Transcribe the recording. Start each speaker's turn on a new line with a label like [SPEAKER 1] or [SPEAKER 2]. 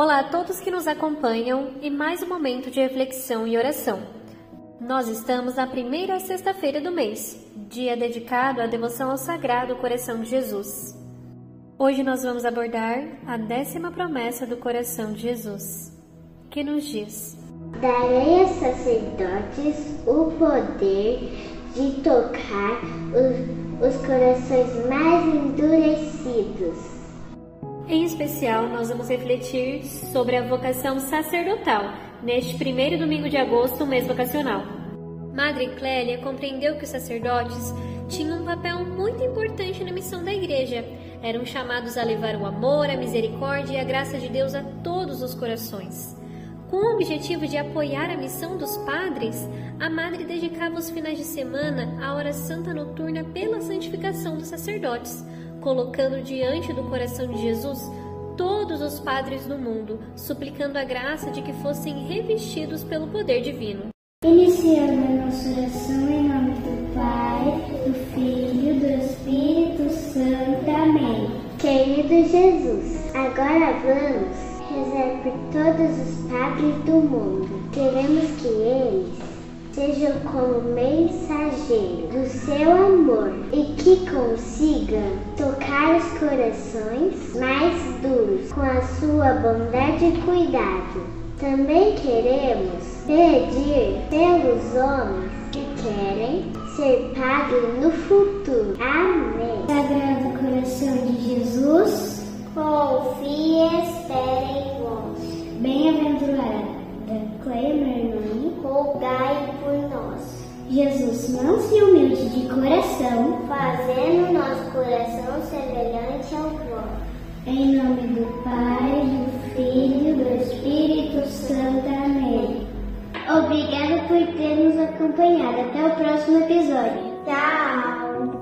[SPEAKER 1] Olá a todos que nos acompanham e mais um momento de reflexão e oração. Nós estamos na primeira sexta-feira do mês, dia dedicado à devoção ao Sagrado Coração de Jesus. Hoje nós vamos abordar a décima promessa do coração de Jesus, que nos diz:
[SPEAKER 2] Darei aos sacerdotes o poder de tocar os, os corações mais endurecidos
[SPEAKER 1] em especial, nós vamos refletir sobre a vocação sacerdotal neste primeiro domingo de agosto, mês vocacional. Madre Clélia compreendeu que os sacerdotes tinham um papel muito importante na missão da igreja. Eram chamados a levar o amor, a misericórdia e a graça de Deus a todos os corações. Com o objetivo de apoiar a missão dos padres, a Madre dedicava os finais de semana à hora santa noturna pela santificação dos sacerdotes, colocando diante do coração de Jesus todos os padres do mundo, suplicando a graça de que fossem revestidos pelo poder divino.
[SPEAKER 3] Iniciando a nossa oração em nome do Pai, do Filho, do Espírito Santo. Amém.
[SPEAKER 2] Querido Jesus, agora vamos rezar por todos os padres do mundo. Queremos que eles seja como mensageiro do seu amor e que consiga tocar os corações mais duros com a sua bondade e cuidado. Também queremos pedir pelos homens que querem ser padres no futuro. Amém.
[SPEAKER 3] Sagrado coração de Jesus,
[SPEAKER 2] confie e espere em vós.
[SPEAKER 3] Bem-aventurada Jesus, manso e humilde de coração,
[SPEAKER 2] fazendo nosso coração semelhante ao vosso.
[SPEAKER 3] Em nome do Pai, do Filho e do Espírito Santo. Amém. Obrigada por ter nos acompanhado. Até o próximo episódio.
[SPEAKER 2] Tchau!